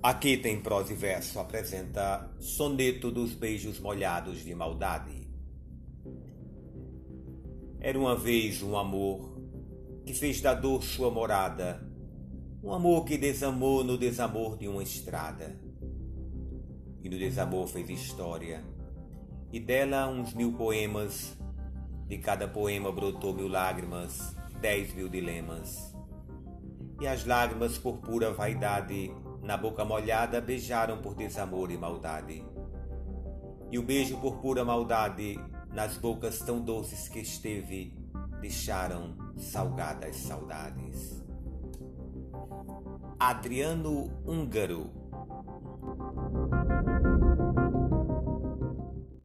Aqui tem prosa e verso apresenta Soneto dos Beijos Molhados de Maldade. Era uma vez um amor que fez da dor sua morada, um amor que desamou no desamor de uma estrada. E no desamor fez história, e dela uns mil poemas, de cada poema brotou mil lágrimas, dez mil dilemas. E as lágrimas por pura vaidade na boca molhada beijaram por desamor e maldade. E o beijo por pura maldade, nas bocas tão doces que esteve, deixaram salgadas saudades. Adriano Húngaro